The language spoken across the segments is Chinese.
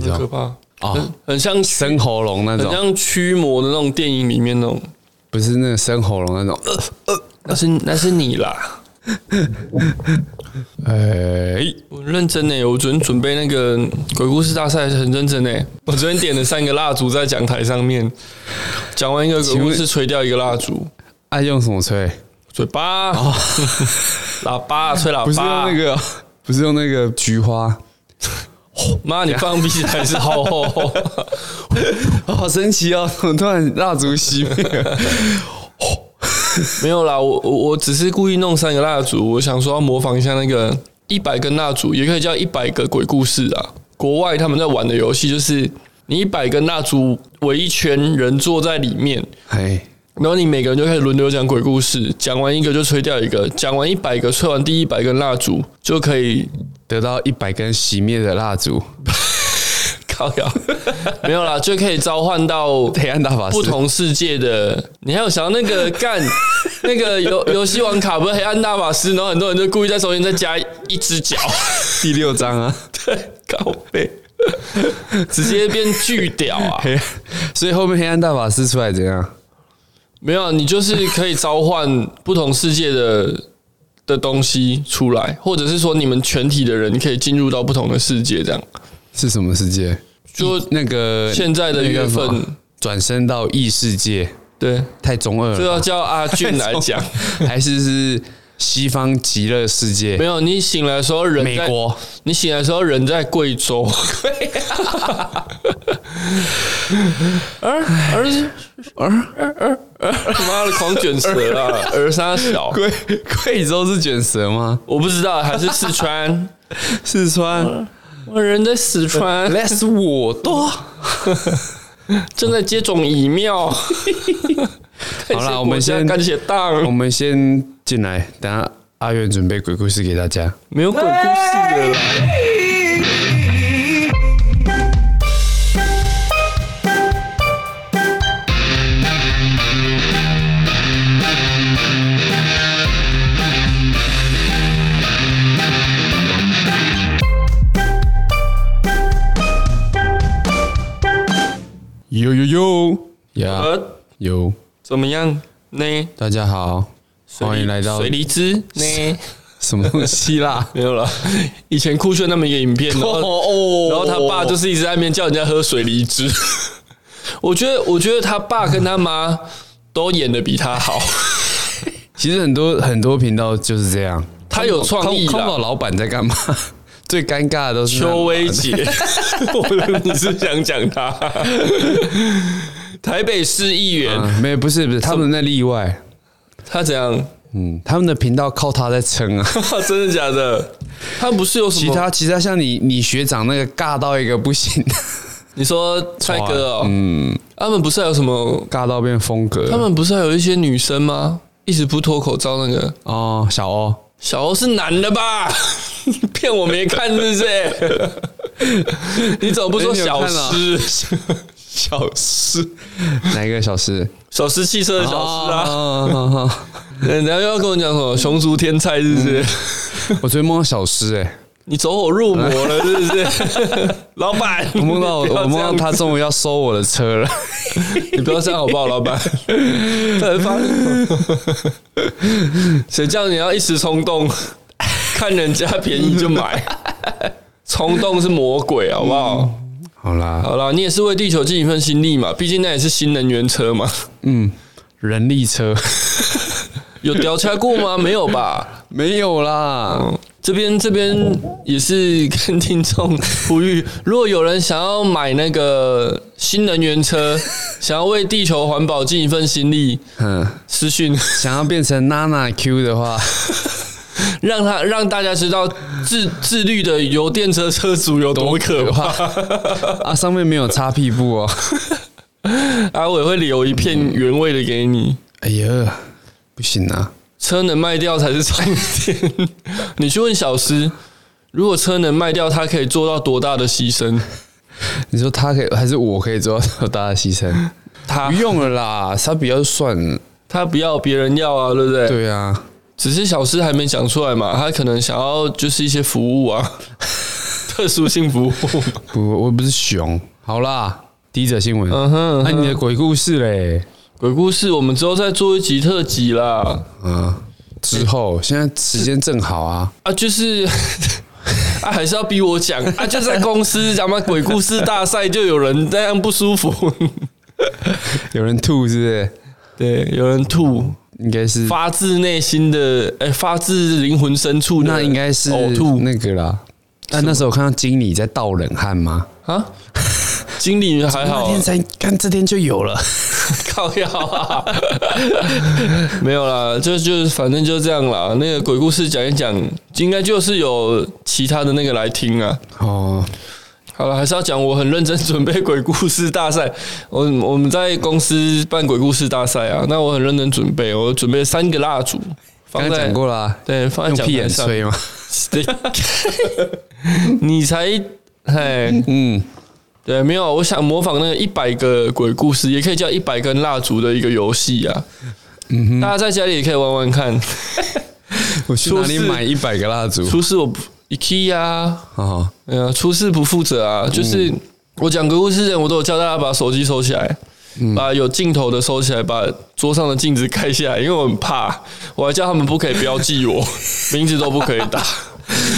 一招？可怕哦很，很像生喉咙那种，很像驱魔的那种电影里面那种，不是那个生喉咙那种。那是那是你啦。哎，我认真呢，我昨天准备那个鬼故事大赛很认真呢。我昨天点了三个蜡烛在讲台上面，讲完一个鬼故事，吹掉一个蜡烛。爱用什么吹？嘴巴，喇叭，吹喇叭，不是用那个，不是用那个菊花。妈，你放屁还是好好好，好神奇哦！怎 么突然蜡烛熄灭？没有啦，我我我只是故意弄三个蜡烛，我想说要模仿一下那个一百根蜡烛，也可以叫一百个鬼故事啊。国外他们在玩的游戏就是你一百根蜡烛围一圈，人坐在里面，嘿，然后你每个人就开始轮流讲鬼故事，讲完一个就吹掉一个，讲完一百个，吹完第一百根蜡烛就可以得到一百根熄灭的蜡烛。没有啦，就可以召唤到黑暗大法师不同世界的。你还有想到那个干 那个游游戏王卡不是黑暗大法师，然后很多人就故意在中间再加一只脚，第六章啊，对，高倍，直接变巨屌啊！所以后面黑暗大法师出来怎样？没有，你就是可以召唤不同世界的的东西出来，或者是说你们全体的人可以进入到不同的世界，这样。是什么世界？就那个现在的缘分转身到异世界，对，太中二了。这要叫阿俊来讲，还是是西方极乐世界？没有，你醒来的时候人在美国，你醒来的时候人在贵州，儿儿儿儿儿，妈的狂卷舌啊！儿沙小，贵贵州是卷舌吗？我不知道，还是四川？四川，我人在四川，那是我多。正在接种疫苗。好了，我们先感谢党，我们先进来，等下阿元准备鬼故事给大家。没有鬼故事的啦。呦呦呦呀呃，有，怎么样呢？大家好，欢迎来到水梨汁呢？什么东西啦？没有了。以前酷炫那么一个影片，然后哦然后他爸就是一直在那边叫人家喝水梨汁。我觉得，我觉得他爸跟他妈都演的比他好。其实很多很多频道就是这样，他有创意啦康宝老板在干嘛？最尴尬的都是邱薇姐，你是想讲他？台北市议员，嗯没有，不是不是，他们那例外。他怎样？嗯，他们的频道靠他在撑啊。真的假的？他不是有什么？其他其他像你你学长那个尬到一个不行，你说帅哥哦，嗯，他们不是还有什么？尬到变风格。他们不是还有一些女生吗？一直不脱口罩那个哦，小欧，小欧是男的吧？骗我没看是不是？你怎么不说小诗？小诗哪一个小诗？小诗汽车的小诗啊！哦人家又要跟我讲什么熊族天菜是不是？我昨天梦到小诗哎，你走火入魔了是不是？老板，我梦到我梦到他终于要收我的车了，你不要这样好不好，老板？再发谁叫你要一时冲动，看人家便宜就买？冲动是魔鬼，好不好？好啦，好啦，你也是为地球尽一份心力嘛，毕竟那也是新能源车嘛。嗯，人力车 有调查过吗？没有吧？没有啦。嗯，这边这边也是 跟听众呼吁，如果有人想要买那个新能源车，想要为地球环保尽一份心力，嗯，私讯想要变成娜娜 Q 的话，让他让大家知道自自律的油电车车主有多可怕。啊，上面没有擦屁股哦。阿伟会留一片原味的给你。哎呀，不行啊，车能卖掉才是重点。你去问小诗，如果车能卖掉，他可以做到多大的牺牲？你说他可以，还是我可以做到多大的牺牲？他不用了啦，他比较算。他不要，别人要啊，对不对？对啊，只是小诗还没讲出来嘛，他可能想要就是一些服务啊，特殊性服务。不，我不是熊。好啦，第一则新闻。嗯哼，那、啊、你的鬼故事嘞？鬼故事，我们之后再做一集特辑啦。嗯，之后现在时间正好啊。啊，就是 啊，还是要逼我讲啊，就在公司讲嘛，鬼故事大赛就有人这样不舒服，有人吐是不是？对，有人吐。应该是发自内心的，哎，发自灵魂深处的，那应该是呕吐那个啦。但那时候看到经理在倒冷汗吗？啊，经理还好，那天才看这天就有了，靠药啊，没有啦，就就反正就这样啦。那个鬼故事讲一讲，应该就是有其他的那个来听啊。哦。好了，还是要讲，我很认真准备鬼故事大赛。我我们在公司办鬼故事大赛啊，那我很认真准备，我准备三个蜡烛，刚才讲过了、啊，对，放在屁眼上。吹吗？对，你才，嘿，嗯，对，没有，我想模仿那个一百个鬼故事，也可以叫一百根蜡烛的一个游戏啊。嗯哼，大家在家里也可以玩玩看。我去哪里买一百个蜡烛？出事我不。IKEA 啊，哎呀，出事不负责啊！就是我讲鬼故事之前，我都有教大家把手机收起来，把有镜头的收起来，把桌上的镜子盖下来，因为我很怕。我还叫他们不可以标记我，名字都不可以打。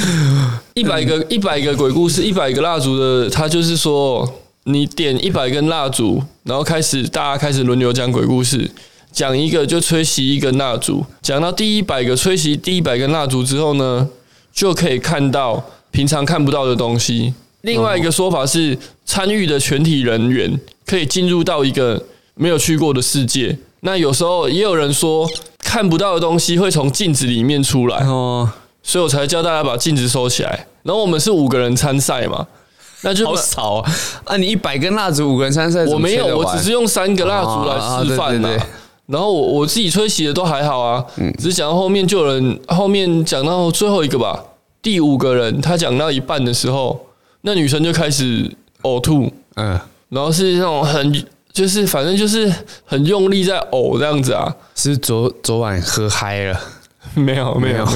一百个一百个鬼故事，一百个蜡烛的，他就是说，你点一百根蜡烛，然后开始大家开始轮流讲鬼故事，讲一个就吹熄一根蜡烛，讲到第一百个吹熄第一百根蜡烛之后呢，就可以看到平常看不到的东西。另外一个说法是，参与的全体人员可以进入到一个没有去过的世界。那有时候也有人说，看不到的东西会从镜子里面出来。哦，所以我才教大家把镜子收起来。然后我们是五个人参赛嘛，那就好少啊！啊，你一百根蜡烛，五个人参赛，我没有，我只是用三个蜡烛来示范的。然后我我自己吹洗的都还好啊，只是讲到后面就有人后面讲到最后一个吧，第五个人他讲到一半的时候，那女生就开始呕吐，嗯，然后是那种很就是反正就是很用力在呕这样子啊，是昨昨晚喝嗨了？没有没有，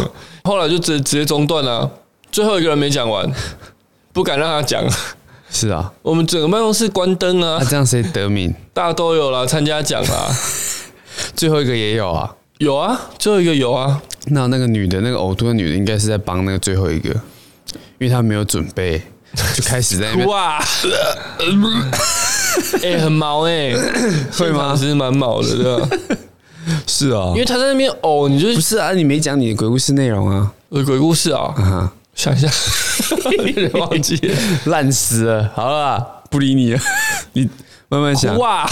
后来就直直接中断了，最后一个人没讲完，不敢让他讲，是啊，我们整个办公室关灯啊，那这样谁得名？大家都有啦，参加奖啦。最后一个也有啊，有啊，最后一个有啊。那那个女的，那个呕吐的女的，应该是在帮那个最后一个，因为她没有准备，就开始在那边 哇，哎、欸，很毛哎、欸，会吗？其实蛮毛的，对吧？是啊，因为他在那边呕，你就不是啊？你没讲你的鬼故事内容啊？我的鬼故事啊，啊想一下，有点忘记了，烂死了。好了，不理你了，你。慢慢想哇！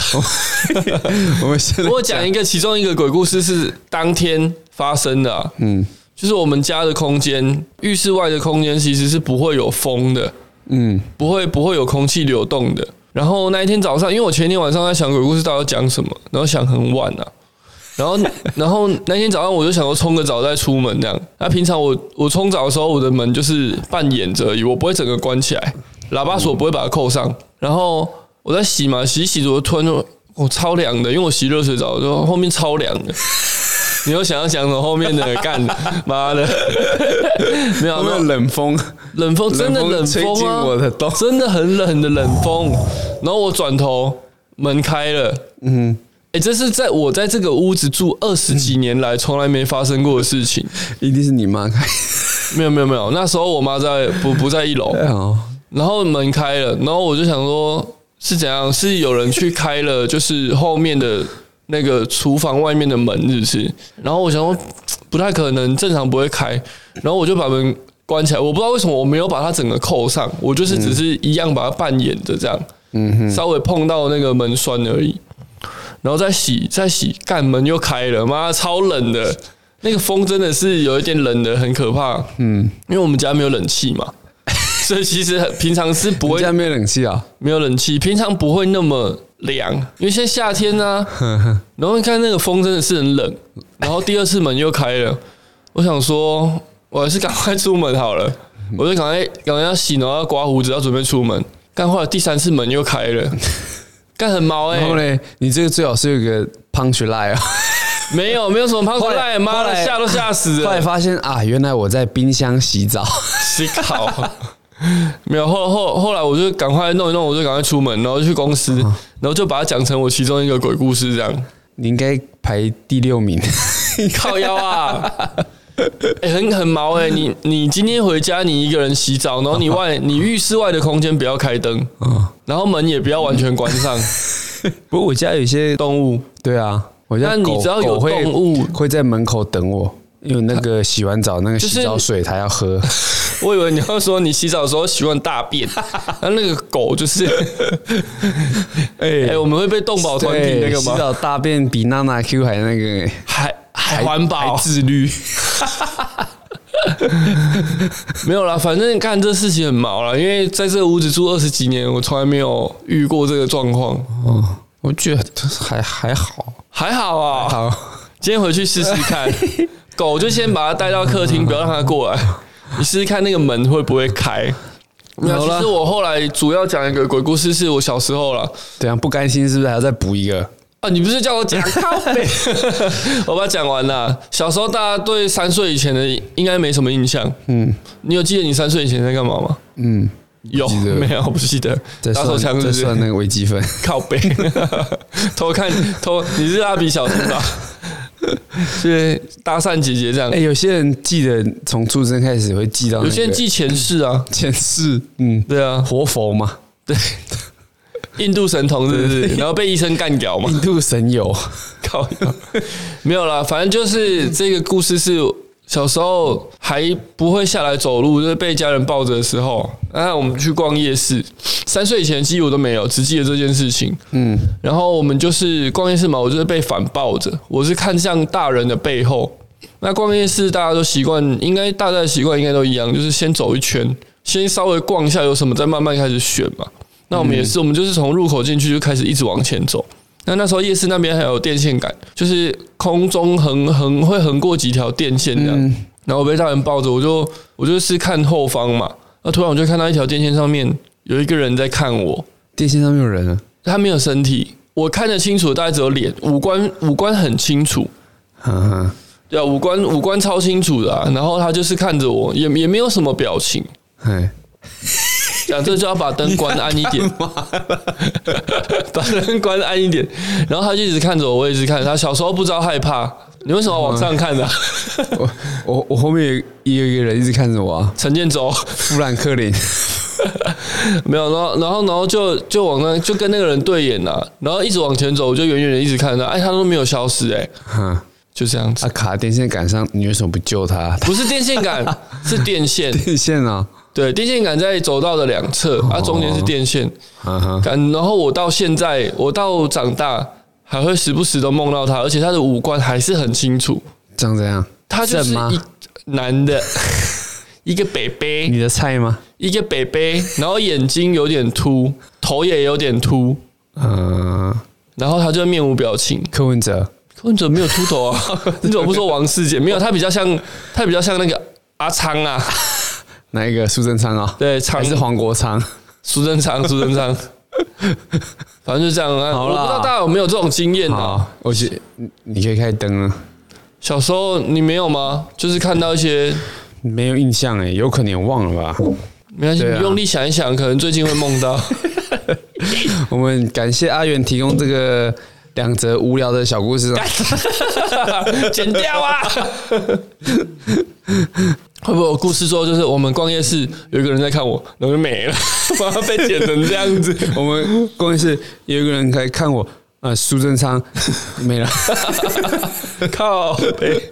我们现在我讲一个，其中一个鬼故事是当天发生的、啊。嗯，就是我们家的空间，浴室外的空间其实是不会有风的。嗯，不会不会有空气流动的。然后那一天早上，因为我前一天晚上在想鬼故事到底要讲什么，然后想很晚啊。然后 然后那天早上我就想说冲个澡再出门这样。那平常我我冲澡的时候，我的门就是半掩着而已，我不会整个关起来，喇叭锁不会把它扣上。然后。我在洗嘛，洗洗着突然就我超凉的，因为我洗热水澡，就后面超凉的。你又想要讲什么后面的干妈的？没有，没有冷风，冷风真的冷风啊！我的真的很冷的冷风。然后我转头，门开了。嗯，哎，这是在我在这个屋子住二十几年来从来没发生过的事情。一定是你妈开？没有没有没有，那时候我妈在不不在一楼。然后门开了，然后我就想说。是怎样？是有人去开了，就是后面的那个厨房外面的门，是不是？然后我想说，不太可能，正常不会开。然后我就把门关起来。我不知道为什么我没有把它整个扣上，我就是只是一样把它扮演着这样，嗯哼，稍微碰到那个门栓而已。然后再洗，再洗，干门又开了，妈超冷的，那个风真的是有一点冷的，很可怕。嗯，因为我们家没有冷气嘛。所以其实平常是不会，家没有冷气啊，没有冷气，平常不会那么凉，因为现在夏天呢、啊。然后你看那个风真的是很冷，然后第二次门又开了，我想说我还是赶快出门好了，我就赶快赶快要洗，然后要刮胡子，要准备出门。干后来第三次门又开了，干很毛哎、欸。然后嘞，你这个最好是有一个 punch line 啊，没有没有什么 punch line，妈的吓都吓死了。后来发现啊，原来我在冰箱洗澡，洗澡。没有，后后后来我就赶快弄一弄，我就赶快出门，然后去公司，然后就把它讲成我其中一个鬼故事这样。你应该排第六名，靠腰啊！哎、欸，很很毛哎、欸！你你今天回家，你一个人洗澡，然后你外 你浴室外的空间不要开灯，然后门也不要完全关上。不过我家有些动物，对啊，我家你只要有动物会，会在门口等我，因为那个洗完澡那个洗澡水它要喝。我以为你要说你洗澡的时候喜欢大便，那那个狗就是，哎、欸欸、我们会被动保团体那个吗？洗澡大便比娜娜 Q 还那个还。还环保、自律，没有啦。反正干这事情很毛啦，因为在这个屋子住二十几年，我从来没有遇过这个状况。哦，我觉得还还好，还好啊。好，今天回去试试看。狗就先把它带到客厅，不要让它过来。你试试看那个门会不会开。没有，其实我后来主要讲一个鬼故事，是我小时候了。对啊，不甘心是不是还要再补一个？啊！你不是叫我讲咖啡？我把它讲完了。小时候大家对三岁以前的应该没什么印象。嗯，你有记得你三岁以前在干嘛吗？嗯，有没有？我不记得。打手枪是算那个微积分。靠背。偷看偷，你是蜡笔小新吧？是搭讪姐姐这样。哎，有些人记得从出生开始会记到，有些人记前世啊，前世。嗯，对啊，活佛嘛，对。印度神童是不是？然后被医生干掉嘛？印度神友，靠，没有啦，反正就是这个故事是小时候还不会下来走路，就是被家人抱着的时候，啊，我们去逛夜市。三岁以前记忆我都没有，只记得这件事情。嗯，然后我们就是逛夜市嘛，我就是被反抱着，我是看向大人的背后。那逛夜市大家都习惯，应该大家的习惯应该都一样，就是先走一圈，先稍微逛一下有什么，再慢慢开始选嘛。那我们也是，我们就是从入口进去就开始一直往前走。那那时候夜市那边还有电线杆，就是空中横横会横过几条电线这样。然后我被大人抱着，我就我就是看后方嘛。那突然我就看到一条电线上面有一个人在看我。电线上面有人啊？他没有身体，我看得清楚，大概只有脸，五官五官很清楚。嗯哼，对啊，五官五官超清楚的啊。然后他就是看着我，也也没有什么表情。嘿。讲这就要把灯关暗一点，把灯关暗一点。然后他就一直看着我，我一直看着他。小时候不知道害怕，你为什么往上看呢？我我我后面也有一个人一直看着我啊，陈建州、富兰克林，没有。然后然后然后就就往那就跟那个人对眼了，然后一直往前走，我就远远的一直看着他，哎，他都没有消失，哎，就这样子。他卡电线杆上，你为什么不救他？不是电线杆，是电线，电线啊。对，电线杆在走道的两侧，它、啊、中间是电线。杆、然后我到现在，我到长大还会时不时都梦到他，而且他的五官还是很清楚。长怎样？他就是一男的，一个北北。你的菜吗？一个北北，然后眼睛有点凸，头也有点凸。嗯，然后他就面无表情。柯文哲，柯文哲没有秃头啊？你怎么不说王世杰？没有，他比较像，他比较像那个阿昌啊。哪一个苏贞昌啊？对，还是黄国昌？苏贞昌，苏贞昌，反正就这样啊。好，我不知道大家有没有这种经验啊？我觉得你可以开灯啊。小时候你没有吗？就是看到一些没有印象哎，有可能忘了吧？没关系，你用力想一想，可能最近会梦到。我们感谢阿元提供这个两则无聊的小故事，剪掉啊！会不会有故事说，就是我们逛夜市，有一个人在看我，然后就没了，把它被剪成这样子。我们逛夜市，有一个人在看我，啊，苏贞昌 没了，靠北！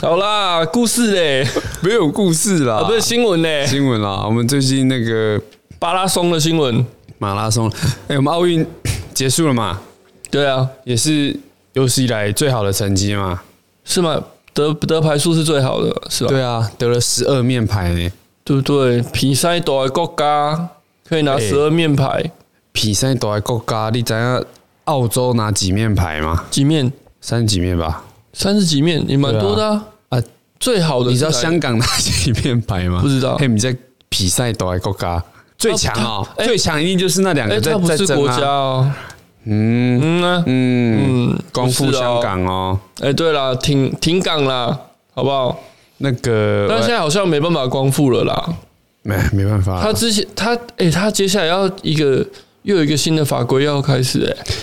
好啦，故事嘞，没有故事啦，不是新闻嘞，新闻啦。我们最近那个巴拉松的新闻，马拉松，哎，我们奥运 结束了嘛？对啊，也是有史以来最好的成绩嘛？是吗？得得牌数是最好的，是吧？对啊，得了十二面牌呢，对不对？比赛大的国家可以拿十二面牌。比赛大的国家，你知道澳洲拿几面牌吗？几面？三十几面吧。三十几面也蛮多的啊。啊，最好的你知道香港拿几面牌吗？不知道。嘿，你在比赛大的国家最强哦，最强一定就是那两个在在争啊。嗯嗯嗯，光复香港哦！哎、欸，对了，停停港了，好不好？那个，但现在好像没办法光复了啦。没没办法。他之前他哎、欸，他接下来要一个又有一个新的法规要开始哎、欸。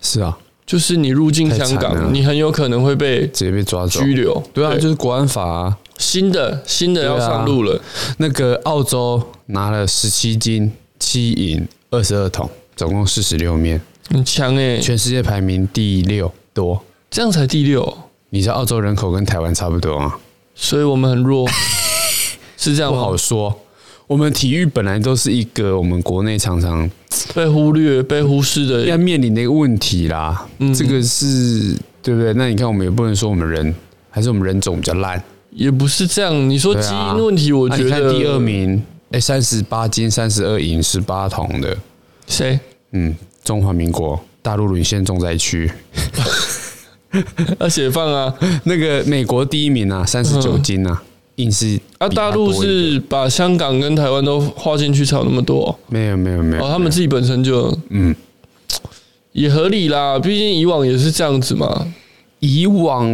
是啊，就是你入境香港，你很有可能会被直接被抓走拘留。对啊，就是国安法啊，新的新的要上路了。那个澳洲拿了十七金七银二十二桶，总共四十六面，很强哎，全世界排名第六多，这样才第六。你知道澳洲人口跟台湾差不多吗，所以我们很弱，是这样？不好说。我们体育本来都是一个我们国内常常被忽略、被忽视的要面临的一个问题啦。嗯，这个是对不对？那你看，我们也不能说我们人还是我们人种比较烂，也不是这样。你说基因问题，我觉得、啊、你看第二名，哎，三十八金、三十二银、十八铜的谁？嗯，中华民国大陆沦陷重灾区。要解放啊！那个美国第一名啊，三十九金啊，硬是啊。大陆是把香港跟台湾都划进去，才有那么多？没有，没有，没有。哦，他们自己本身就嗯，也合理啦。毕竟以往也是这样子嘛。以往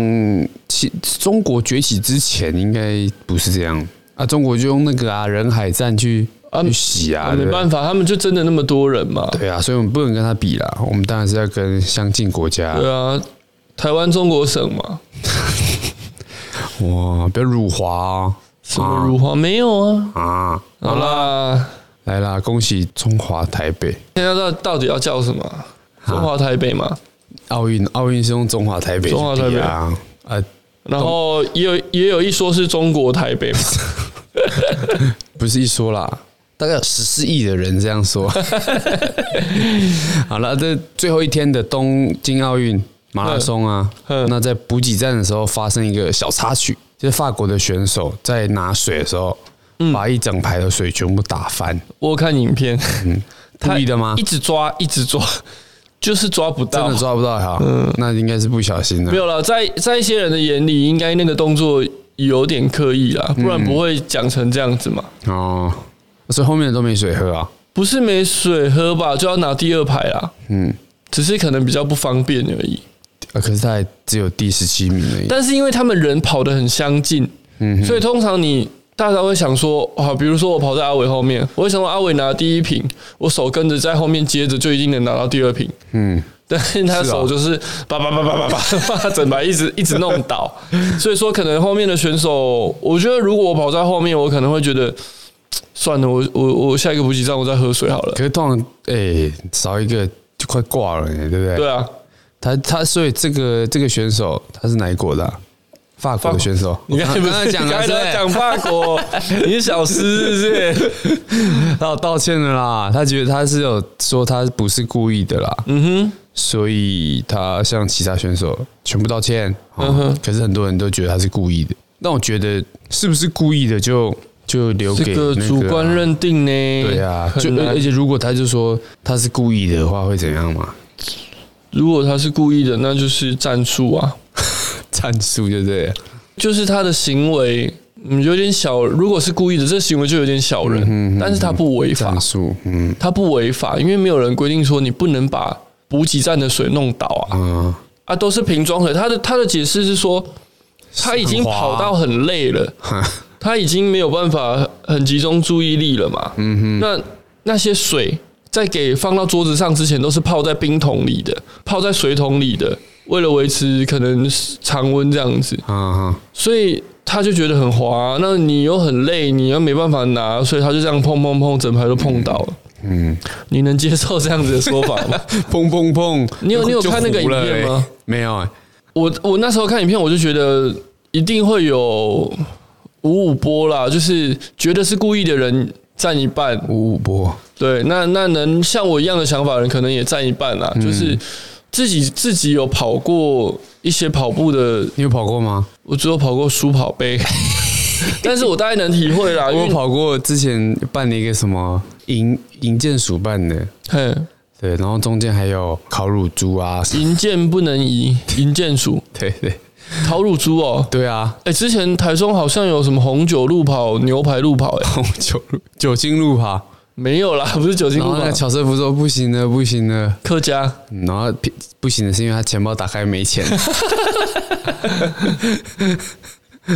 其中国崛起之前，应该不是这样啊。中国就用那个啊人海战去啊去洗啊，没办法，他们就真的那么多人嘛。对啊，所以我们不能跟他比啦。我们当然是要跟相近国家。对啊。台湾中国省嘛，哇，不要辱华啊！什么辱华？没有啊！啊，好啦，来啦，恭喜中华台北！现在到到底要叫什么？中华台北嘛？奥运奥运是用中华台北，中华台北啊！啊，然后也有也有一说是中国台北嘛，不是一说啦，大概有十四亿的人这样说。好了，这最后一天的东京奥运。马拉松啊，那在补给站的时候发生一个小插曲，就是法国的选手在拿水的时候，把一整排的水全部打翻。我看影片，嗯，故意的吗？一直抓，一直抓，就是抓不到，真的抓不到哈。嗯，那应该是不小心的。没有了，在在一些人的眼里，应该那个动作有点刻意啦，不然不会讲成这样子嘛。哦，所以后面的都没水喝啊？不是没水喝吧？就要拿第二排啦。嗯，只是可能比较不方便而已。可是他还只有第十七名而已。但是因为他们人跑得很相近，嗯，所以通常你大家会想说，啊，比如说我跑在阿伟后面，我会想说阿伟拿第一瓶，我手跟着在后面接着就一定能拿到第二瓶，嗯，但是他手就是叭叭叭叭叭叭，把整排一直 一直弄倒，所以说可能后面的选手，我觉得如果我跑在后面，我可能会觉得算了，我我我下一个补给站我再喝水好了。可是通常哎、欸、少一个就快挂了，对不对？对啊。他他所以这个这个选手他是哪一国的、啊？法国的选手。你刚才刚才讲了，刚才讲法国，你是小师是不是？他有道歉了啦，他觉得他是有说他不是故意的啦。嗯哼，所以他向其他选手全部道歉。嗯哼，可是很多人都觉得他是故意的。那我觉得是不是故意的就就留给、那个、这个主观认定呢？对啊，就而且如果他就说他是故意的话，会怎样嘛？如果他是故意的，那就是战术啊，战术就这样，就是他的行为，嗯，有点小。如果是故意的，这行为就有点小人，嗯、哼哼但是他不违法，战术，嗯，他不违法，因为没有人规定说你不能把补给站的水弄倒啊，嗯、啊，都是瓶装水。他的他的解释是说，他已经跑到很累了，他已经没有办法很集中注意力了嘛，嗯哼，那那些水。在给放到桌子上之前，都是泡在冰桶里的，泡在水桶里的，为了维持可能常温这样子。嗯，所以他就觉得很滑。那你又很累，你又没办法拿，所以他就这样碰碰碰，整排都碰倒了。嗯，你能接受这样子的说法吗？砰砰砰，你有你有看那个影片吗？没有啊。我我那时候看影片，我就觉得一定会有五五波啦，就是觉得是故意的人。占一半，五五波。对，那那能像我一样的想法的人，可能也占一半啦。嗯、就是自己自己有跑过一些跑步的，你有跑过吗？我只有跑过书跑杯，但是我大概能体会啦。我有跑过之前办了一个什么营营建署办的，嘿，对，然后中间还有烤乳猪啊，银剑不能移，银剑鼠，对对。烤乳猪哦，对啊，哎，之前台中好像有什么红酒路跑、牛排路跑，哎，红酒酒精路跑没有啦，不是酒精路跑。那乔师傅说不行了，不行了，客家，然后不行的是因为他钱包打开没钱。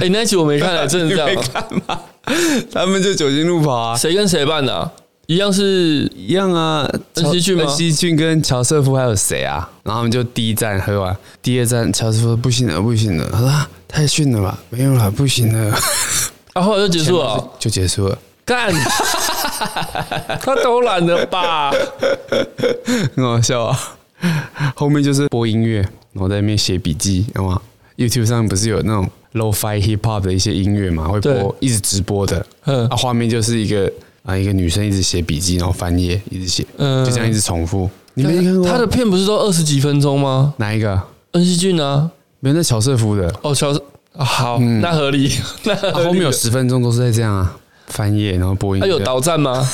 哎，那集我没看，真的这样 看吗？他们就酒精路跑啊，谁跟谁办的？一样是一样啊，恩熙俊吗？恩熙俊跟乔瑟夫还有谁啊？然后他们就第一站喝完，第二站乔瑟夫说不行了，不行了，他说太逊了吧，没有了，不行了，然 后就结束了，就结束了，干，他偷懒了吧？很好笑啊，后面就是播音乐，然后在那边写笔记，知道吗？YouTube 上不是有那种 Lo-Fi Hip Hop 的一些音乐嘛，会播一直直播的，嗯，啊，画面就是一个。啊，一个女生一直写笔记，然后翻页，一直写，嗯，就这样一直重复。你没看过他的片不是都二十几分钟吗？哪一个？恩熙俊啊，没有，那乔瑟夫的。哦，乔瑟，好，那合理。那后面有十分钟都是在这样啊，翻页，然后播音。他有导战吗？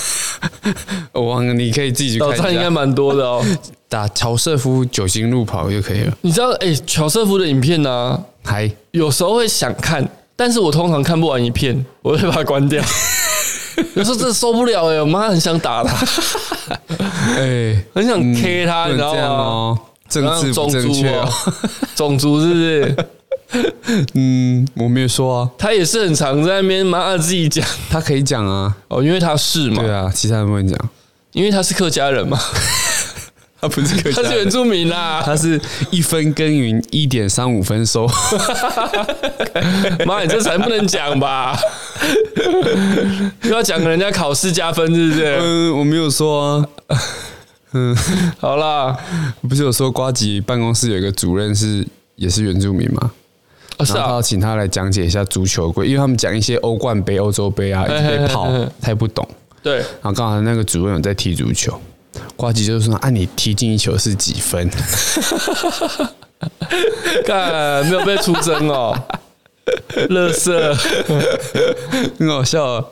我忘了，你可以自己去看。导战应该蛮多的哦。打乔瑟夫九星路跑就可以了。你知道，哎，乔瑟夫的影片呢，还有时候会想看，但是我通常看不完一片，我会把它关掉。有时候真的受不了哎，我妈很想打他，哎，很想 K 他，你知道吗？政治不正确哦，种族是不是？嗯，我没有说啊，他也是很常在那边妈自己讲，他可以讲啊，哦，因为他是嘛，对啊，其他人不会讲，因为他是客家人嘛。他不是客家，他是原住民啦。他是一分耕耘一点三五分收。妈，你这才不能讲吧？又要讲人家考试加分，是不是？嗯，我没有说啊。嗯，好啦，不是有说瓜吉办公室有一个主任是也是原住民吗？啊，是啊，请他来讲解一下足球规，因为他们讲一些欧冠杯、欧洲杯啊，一直被泡，他也不懂。对，然后刚好那个主任有在踢足球。呱吉就是说：“按、啊、你踢进一球是几分？” 看没有被出征哦，乐色，很好笑、啊。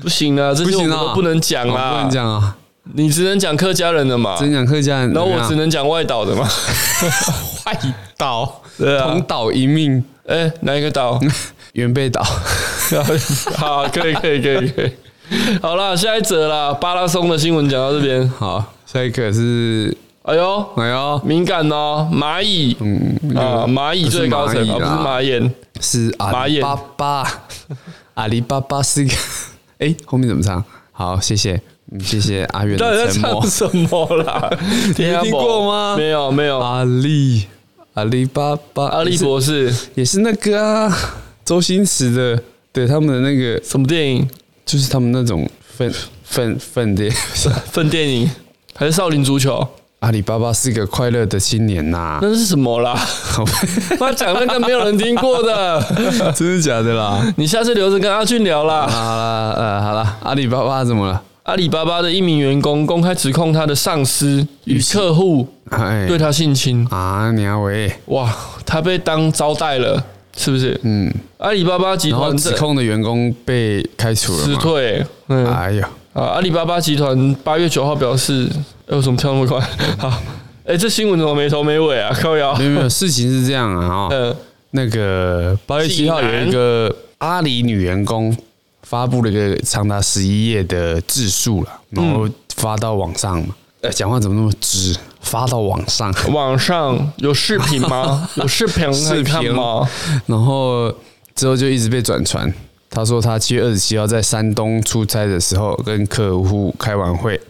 不行啊，这些我们不能讲啊，不能讲啊，你只能讲客家人的嘛，只能讲客家人，然后我只能讲外岛的嘛，外岛，对啊，同岛一命。哎、欸，哪一个岛？原贝岛。好，可以，可以，可以，可以。好了，下一则啦，巴拉松的新闻讲到这边。好，下一个是，哎呦，哎呦，敏感哦，蚂蚁，嗯啊，蚂蚁最高层，不是马眼，是阿里巴巴，阿里巴巴是一个，哎，后面怎么唱？好，谢谢，谢谢阿远的沉默。什么啦？听过吗？没有，没有。阿里，阿里巴巴，阿里博士也是那个啊，周星驰的，对他们的那个什么电影？就是他们那种粪粪粪电粪电影，还是少林足球？阿里巴巴是个快乐的青年呐、啊，那是什么啦？他讲那个没有人听过的，真的假的啦？你下次留着跟阿俊聊啦。好啦，呃，好啦，阿里巴巴怎么了？阿里巴巴的一名员工公开指控他的上司与客户对他性侵啊！你阿伟，哇，他被当招待了。是不是？嗯，阿里巴巴集团指控的员工被开除了，辞退。嗯，哎呀，啊，阿里巴巴集团八月九号表示，为什么跳那么快？好，哎、欸，这新闻怎么没头没尾啊？靠腰，没有没有，事情是这样啊，嗯，那个八月七号有一个阿里女员工发布了一个长达十一页的自述了，然后发到网上嘛。哎，讲话怎么那么直？发到网上，网上有视频吗？有视频视频吗？然后之后就一直被转传。他说他七月二十七号在山东出差的时候，跟客户开完会，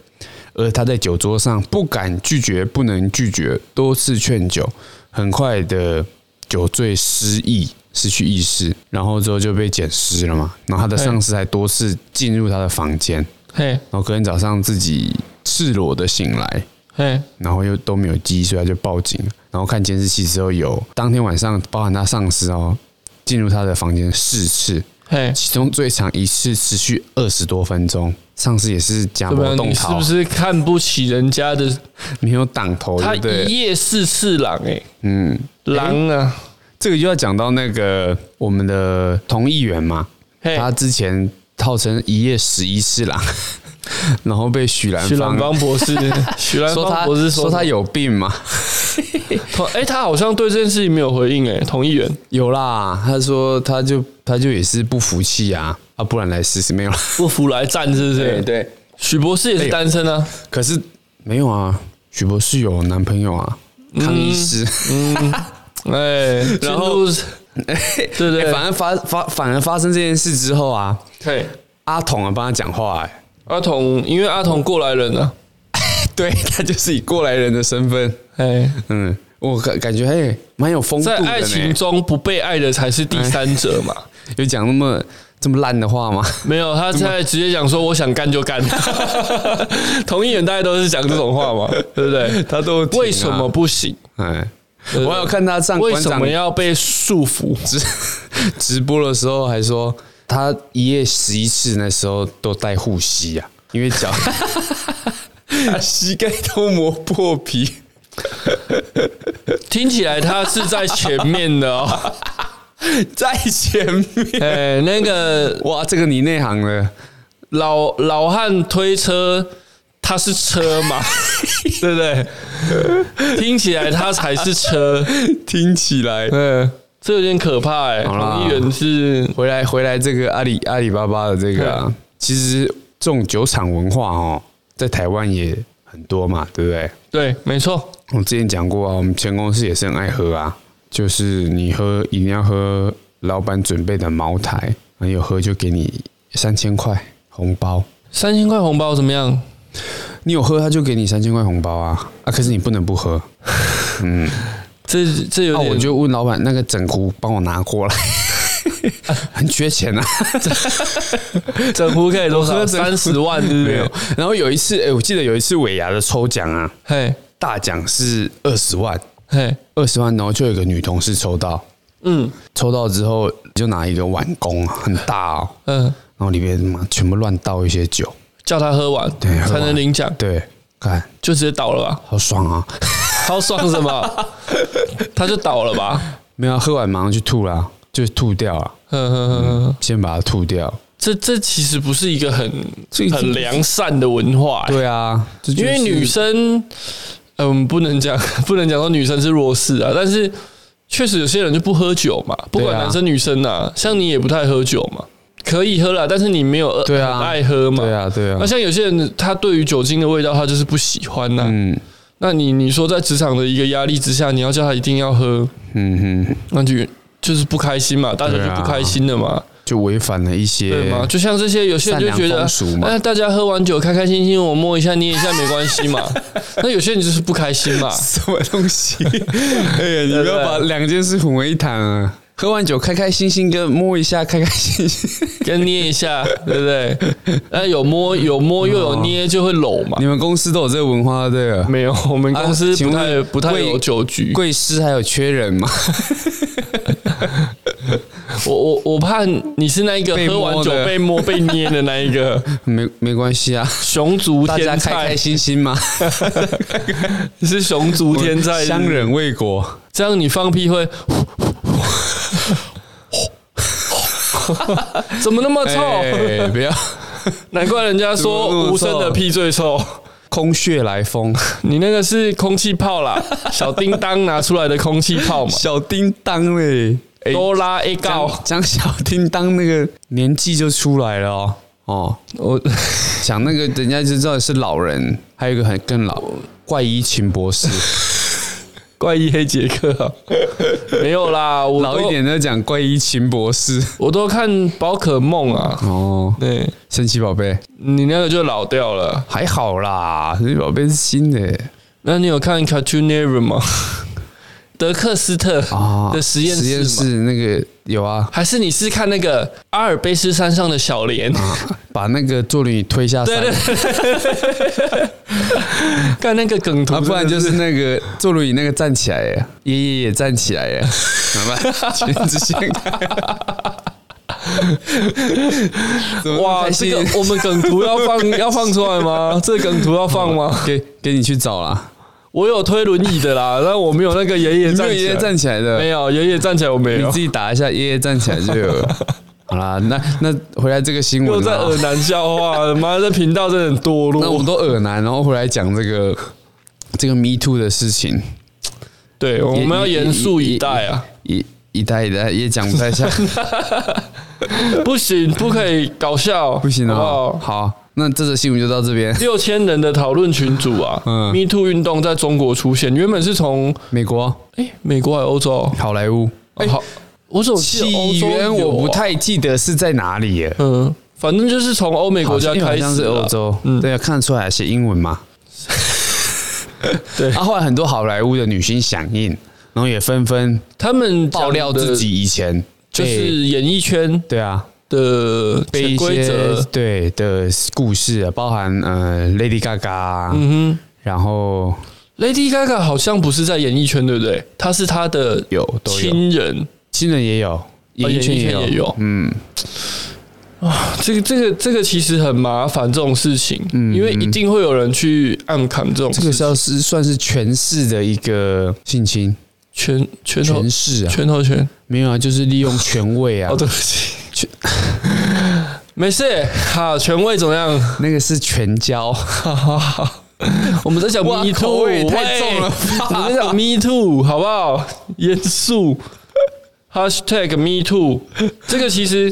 而他在酒桌上不敢拒绝，不能拒绝，多次劝酒，很快的酒醉失忆，失去意识，然后之后就被捡尸了嘛。然后他的上司还多次进入他的房间，嘿，然后隔天早上自己。赤裸的醒来，嘿，然后又都没有记忆，所以他就报警。然后看监视器之后，有当天晚上包含他上司哦，进入他的房间四次，嘿，其中最长一次持续二十多分钟。上司也是假模动逃，是不是看不起人家的？没有挡头，他一夜四次狼，哎，嗯，狼啊，这个就要讲到那个我们的同议员嘛，他之前号称一夜十一次狼。然后被许兰许兰芳博士，许兰芳博士说他有病嘛？哎，他好像对这件事情没有回应哎。同意员有啦，他说他就他就也是不服气啊啊，不然来试试没有？不服来战是不是？对对，许博士也是单身啊，可是没有啊，许博士有男朋友啊，康医师。嗯，哎，然后对不对？反而发发反而发生这件事之后啊，对，阿童啊帮他讲话哎。阿童，因为阿童过来人啊，对，他就是以过来人的身份，哎，嗯，我感感觉哎，蛮有风度的。在爱情中不被爱的才是第三者嘛？有讲那么这么烂的话吗？没有，他在直接讲说我想干就干。同一人大家都是讲这种话嘛，对不对？他都为什么不行？哎，我有看他上为什么要被束缚？直直播的时候还说。他一夜十一次，那时候都带护膝啊，因为脚 膝盖都磨破皮。听起来他是在前面的哦，在前面。哎，那个哇，这个你内行了，老老汉推车，他是车嘛，对不对？听起来他才是车，听起来，嗯。这有点可怕哎、欸！同一人是回来回来，这个阿里阿里巴巴的这个、啊，其实这种酒厂文化哦，在台湾也很多嘛，对不对？对，没错。我之前讲过啊，我们前公司也是很爱喝啊，就是你喝一定要喝老板准备的茅台，有喝就给你三千块红包。三千块红包怎么样？你有喝他就给你三千块红包啊啊！可是你不能不喝，嗯。这这有点，我就问老板，那个整壶帮我拿过来，很缺钱啊！整壶可以多少？三十万是不是？没有。然后有一次，哎，我记得有一次尾牙的抽奖啊，嘿，大奖是二十万，嘿，二十万，然后就有一个女同事抽到，嗯，抽到之后就拿一个碗公，很大哦，嗯，然后里面嘛全部乱倒一些酒，叫他喝完，对，才能领奖，对，看就直接倒了吧，好爽啊！好爽什么？他就倒了吧？没有，喝完马上就吐了，就吐掉了。嗯，先把它吐掉。这这其实不是一个很很良善的文化。对啊，因为女生，嗯，不能讲 不能讲说女生是弱势啊。但是确实有些人就不喝酒嘛，不管男生女生呐。像你也不太喝酒嘛，可以喝了，但是你没有对啊爱喝嘛。对啊，对啊。那像有些人，他对于酒精的味道，他就是不喜欢呐。嗯。那你你说在职场的一个压力之下，你要叫他一定要喝，嗯哼，那就就是不开心嘛，大家就不开心了嘛，就违反了一些，对吗？就像这些有些人就觉得，哎，大家喝完酒开开心心，我摸一下捏一下没关系嘛。那有些人就是不开心嘛，什么东西？哎呀，你不要把两件事混为一谈啊。喝完酒，开开心心跟摸一下，开开心心跟捏一下，对不对？那有摸有摸又有捏，就会搂嘛。你们公司都有这个文化，对啊？没有，我们公司不太不太有酒局。贵司还有缺人吗？我我我怕你是那一个喝完酒被摸被捏的那一个，没没关系啊。熊族天菜，开开心心嘛。你是熊族天菜，相忍为国。这样你放屁会。怎么那么臭？欸、不要，难怪人家说无声的屁最臭。空穴来风，你那个是空气炮啦，小叮当拿出来的空气炮嘛。小叮当嘞，哆啦 A 告讲小叮当那个年纪就出来了哦。哦，我讲那个人家就知道是老人，还有一个很更老怪医秦博士。怪医黑杰克啊，没有啦，我老一点在讲怪医秦博士，我都看宝可梦啊。哦，对，神奇宝贝，你那个就老掉了，还好啦，神奇宝贝是新的。那你有看 Cartoon Network 吗？德克斯特的实验室，实验室那个有啊？还是你是看那个阿尔卑斯山上的小莲，把那个坐轮椅推下山？看 那个梗图，不然就是那个坐轮椅那个站起来耶，爷爷也站起来耶，怎么办？裙子掀开。哇，这个我们梗图要放要放出来吗？这个梗图要放吗？给给你去找啦。我有推轮椅的啦，但我没有那个爷爷站爷爷站起来的，没有爷爷站起来我没有，你自己打一下爷爷站起来就有了。好啦，那那回来这个新闻又在耳男笑话，妈的，这频道真的很堕落。那我们都耳男，然后回来讲这个这个 Me Too 的事情，对，我们要严肃以待啊，一一代一代也讲不太下，不行，不可以搞笑，不行哦，好。那这则新闻就到这边。六千人的讨论群组啊，嗯，Me Too 运动在中国出现，原本是从美国，哎，美国还是欧洲？好莱坞，哎，好，我总记得欧洲啊？起源我不太记得是在哪里耶，嗯，反正就是从欧美国家开始啦，好像是欧洲，嗯。对啊，看得出来写英文嘛。对。啊，后来很多好莱坞的女星响应，然后也纷纷他们爆料自己以前。就是演艺圈。对啊的被一些则，对的故事啊，包含呃 Lady Gaga，嗯哼。然后，Lady Gaga 好像不是在演艺圈，对不对？她是她的有亲人，亲人也有，演艺圈也有，嗯，这个这个这个其实很麻烦这种事情，嗯因为一定会有人去暗砍这种事情，这个是要是算是权势的一个性侵，权拳头权势啊，拳头拳。没有啊，就是利用权位啊。哦，，对不起，没事。好，权威怎么样？那个是全交，好好好，我们在讲 Me Too，太重了我们在讲 Me Too，好不好？严肃。Hashtag Me Too，这个其实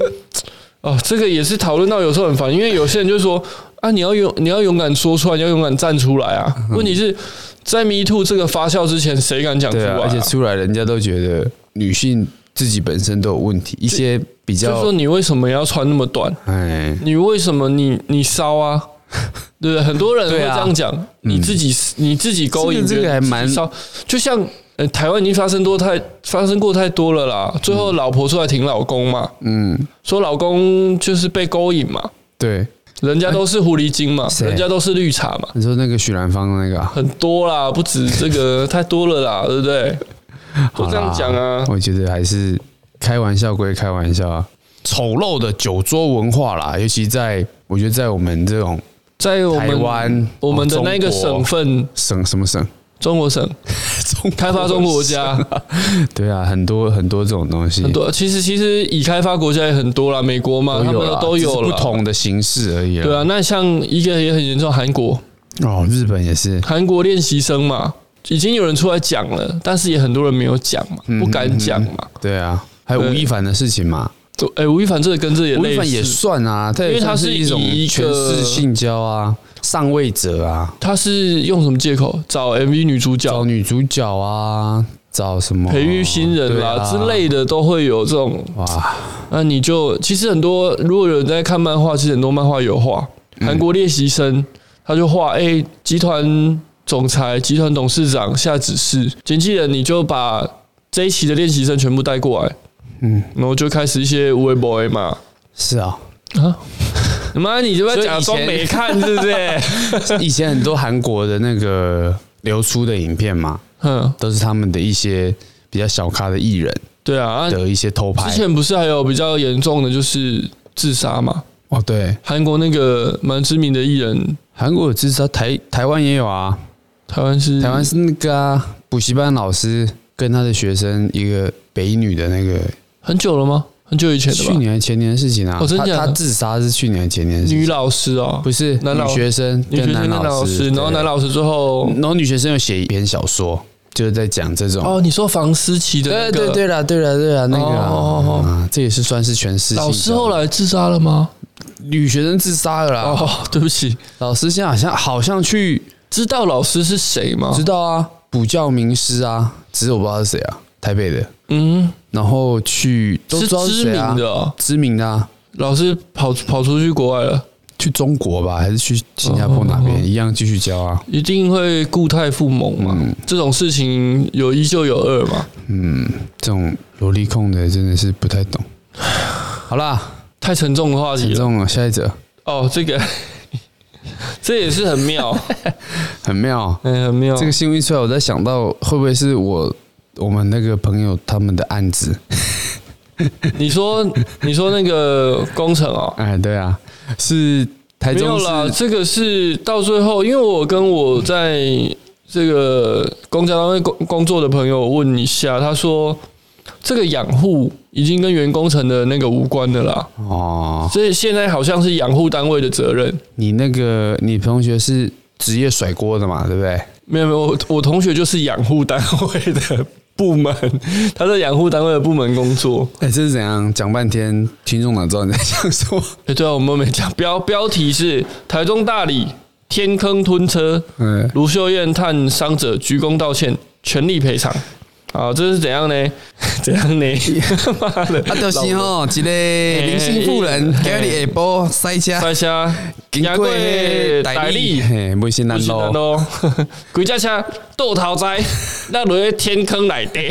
哦，这个也是讨论到有时候很烦，因为有些人就说啊，你要勇，你要勇敢说出来，你要勇敢站出来啊。问题是在 Me Too 这个发酵之前，谁敢讲出来、而且出来人家都觉得女性自己本身都有问题，一些比较就说，你为什么要穿那么短？哎，你为什么你你骚啊？对不对？很多人会这样讲，你自己你自己勾引这个还蛮骚，就像呃，台湾已经发生多太发生过太多了啦。最后老婆出来挺老公嘛，嗯，说老公就是被勾引嘛，对，人家都是狐狸精嘛，谁人家都是绿茶嘛，你说那个许兰芳那个啊，很多啦，不止这个 太多了啦，对不对？都这样讲啊，我觉得还是开玩笑归开玩笑啊，丑陋的酒桌文化啦，尤其在我觉得在我们这种在我们台湾我们的那个省份，省什么省，中国省。开发中国家。对啊，很多很多这种东西，很多，其实其实已开发国家也很多啦，美国嘛，他们啦都有了只是不同的形式而已啦。对啊，那像一个也很严重，韩国，哦，日本也是，韩国练习生嘛，已经有人出来讲了，但是也很多人没有讲嘛，嗯不敢讲嘛。对啊，还有吴亦凡的事情嘛，对，哎，吴亦凡这个跟这也类吴亦凡也，算啊，因为他是以一个权势性交啊，上位者啊，他是用什么借口？找 MV 女主角？找女主角啊，找什么？培育新人啦、之类的，都会有这种。哇，那你就其实很多，如果有人在看漫画，其实很多漫画有画。韩国练习生，他就画哎，集团总裁、集团董事长下指示，经纪人你就把这一期的练习生全部带过来，嗯，然后就开始一些微博嘛。是啊，啊，妈，你就在假装没看，是不是？以前很多韩国的那个流出的影片嘛，嗯，都是他们的一些比较小咖的艺人对啊，啊的一些偷拍之。前不是还有比较严重的，就是自杀嘛？哦，对，韩国那个蛮知名的艺人，韩国有自杀，台台湾也有啊，台湾是台湾是那个啊，补习班老师跟他的学生一个北一女的那个，很久了吗？很久以前的吧？去年还前年的事情啊。哦真假的他他自杀是去年前年的事情女老师哦，不是男老女学生女学生跟跟男男老师，然后男老老师最后然后女学生有写一篇小说，就是在讲这种。哦，你说房思琪的那个对对对了，对了对了，那个啊哦哦哦啊这也是算是全世界。老师后来自杀了吗？女学生自杀了啦。哦，对不起，老师现在好像好像去知道老师是谁吗知？道啊，补教名师啊，只是我不知道是谁啊，台北的。嗯，然后去都是知道知谁啊名的哦，知名的啊，老师跑跑出去国外了，去中国吧，还是去新加坡哪哦边一样继续教啊？一定会固态复萌嘛。这种事情有一就有二嘛。嗯这种萝莉控的真的是不太懂。好啦，太沉重的话题了沉重了，下一则哦，这个 这也是很妙，很妙。嗯，很妙。这个新闻一出来，我在想到会不会是我我们那个朋友他们的案子？你说你说那个工程哦，哎，对啊，是台中没有啦，市这个是到最后，因为我跟我在这个公交单位工工作的朋友问一下，他说这个养护已经跟原工程的那个无关的啦，哦。所以现在好像是养护单位的责任。你那个你同学是职业甩锅的嘛，对不对？没有没有，我我同学就是养护单位的部门，他在养护单位的部门工作。哎，这是怎样讲半天，听众哪知道你在讲什么？哎，对啊，我们没讲标标题是台中大理天坑吞车，嗯，卢秀燕探伤者鞠躬道歉，全力赔偿。啊，这是怎样呢？怎样呢？妈的，啊，就是吼，一个林姓妇人，今日下波塞车，塞车，经过大理，嘿，不是难咯，几架 车倒头栽，那落去天坑来的，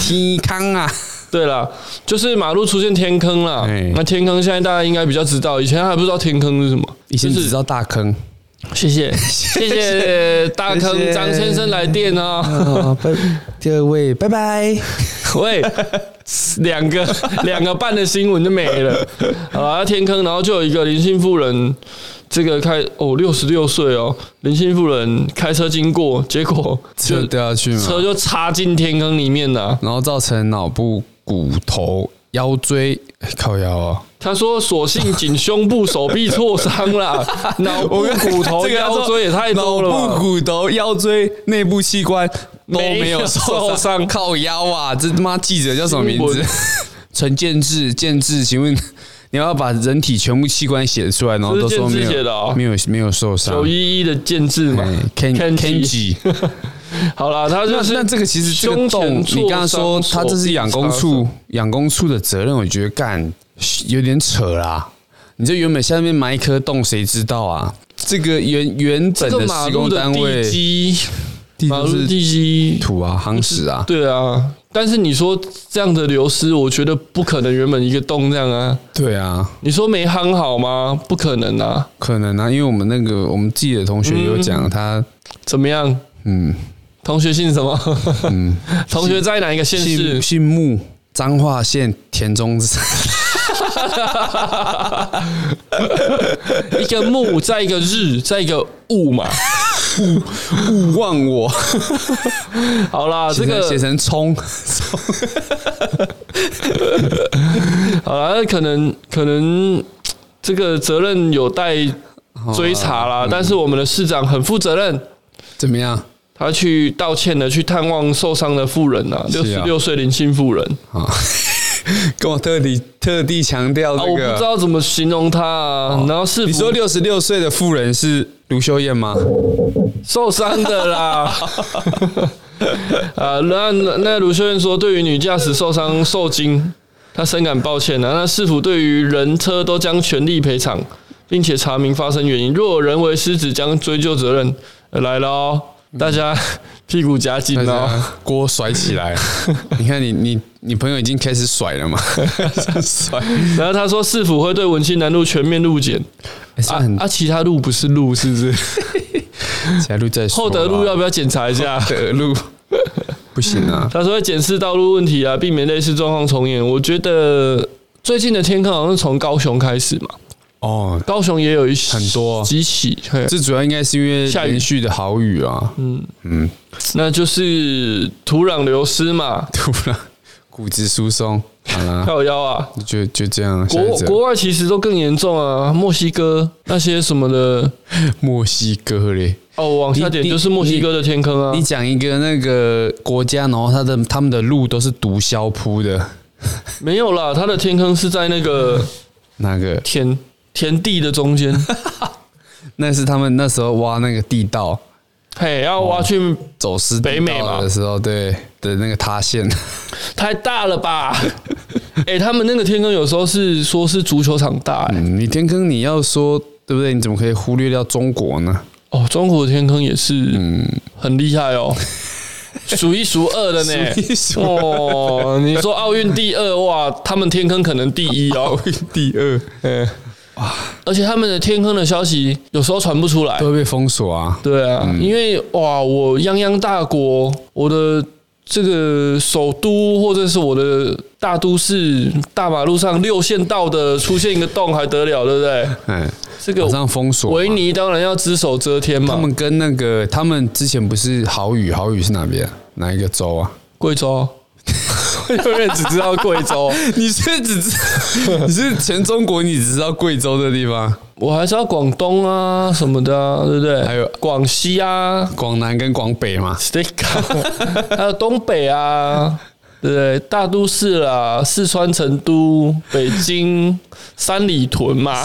天坑啊！对了，就是马路出现天坑了。那天坑现在大家应该比较知道，以前还不知道天坑是什么，以前只知道大坑。谢谢谢谢大坑张先生来电哦。拜各位拜拜。喂，两个两个半的新闻就没了。好了，天坑，然后就有一个林姓妇人，这个开哦六十六岁哦，林姓妇人开车经过，结果就掉下去，车就插进天坑里面了，然后造成脑部。骨头、腰椎靠腰啊！他说：“所幸仅胸部、手臂挫伤了，脑部、骨头、腰椎也太多了。脑部、骨头、腰椎、内部器官都没有受伤，靠腰啊！这他妈记者叫什么名字？陈建志，建志，请问你要把人体全部器官写出来，然后都说没有，没有，没有受伤。九一一的建志嘛，Kenji。” 好了，他就是那这个其实这个洞，你刚刚说他这是养工处养工处的责任，我觉得干有点扯啦。你这原本下面埋一颗洞，谁知道啊？这个原原本的施工单位，马路地基土啊，夯实啊，对啊。但是你说这样的流失，我觉得不可能。原本一个洞这样啊，对啊。你说没夯好吗？不可能啊，可能啊，因为我们那个我们自己的同学有讲他怎么样，嗯。同学姓什么？嗯，同学在哪一个县市？姓木，彰化县田中。一个木，在一个日，在一个物嘛。勿勿忘我。好啦，这个写成葱。好啦，那可能可能这个责任有待追查啦。但是我们的市长很负责任。怎么样？他去道歉了，去探望受伤的妇人呐，六十六岁林姓妇人啊，跟我特地特地强调这个，我不知道怎么形容他啊。然后是你说六十六岁的妇人是卢秀燕吗？受伤的啦。啊，那那卢秀燕说，对于女驾驶受伤受惊，她深感抱歉啊。那市府对于人车都将全力赔偿，并且查明发生原因，若有人为失职，将追究责任。来了哦。大家屁股夹紧哦，锅甩起来！你看你你你朋友已经开始甩了嘛？甩。然后他说市府会对文青南路全面路检，啊啊，其他路不是路是不是？其他路在厚德路要不要检查一下？德路不行啊。他说会检视道路问题啊，避免类似状况重演。我觉得最近的天坑好像是从高雄开始嘛。哦，高雄也有一些很多机器，这主要应该是因为连续的好雨啊。嗯嗯，那就是土壤流失嘛，土壤骨质疏松，好啦，靠腰啊，就就这样。国国外其实都更严重啊，墨西哥那些什么的，墨西哥嘞。哦，往下点就是墨西哥的天坑啊。你讲一个那个国家，然后它的他们的路都是毒枭铺的，没有啦，它的天坑是在那个哪个天？田地的中间，那是他们那时候挖那个地道，嘿，要挖去走私北美嘛。的时候，对的那个塌陷，太大了吧？哎，他们那个天坑有时候是说是足球场大，哎，你天坑你要说对不对？你怎么可以忽略掉中国呢？哦，中国的天坑也是，嗯，很厉害哦，数一数二的呢，哦，你说奥运第二哇，他们天坑可能第一哦，奥运第二，嗯。哇！而且他们的天坑的消息有时候传不出来，都会被封锁啊。对啊，嗯、因为哇，我泱泱大国，我的这个首都或者是我的大都市大马路上六线道的出现一个洞还得了，对不对？哎，这个马上封锁。维尼当然要只手遮天嘛。他们跟那个，他们之前不是豪雨？豪雨是哪边？哪一个州啊？贵州。永远只知道贵州，你是只知 你是全中国，你只知道贵州的地方，我还知道广东啊什么的啊，对不对？还有广西啊，广南跟广北嘛，还有东北啊，对不对？大都市啊，四川成都、北京、三里屯嘛，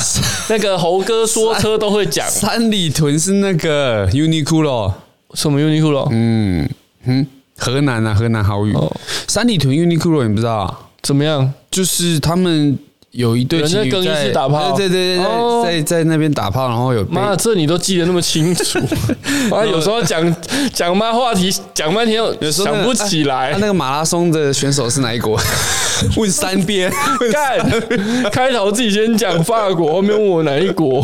那个猴哥说车都会讲。三里屯是那个 Uniqlo，什么 Uniqlo？嗯哼。河南啊，河南好雨。哦、三里屯 Uniqlo 你不知道、啊、怎么样？就是他们。有一对情侣在更衣室打炮，对对对在在那边打炮，然后有妈，这你都记得那么清楚，啊，有时候讲讲妈话题讲半天，有时候想不起来。他那个马拉松的选手是哪一国？问三遍，干，开头自己先讲法国，后面问我哪一国。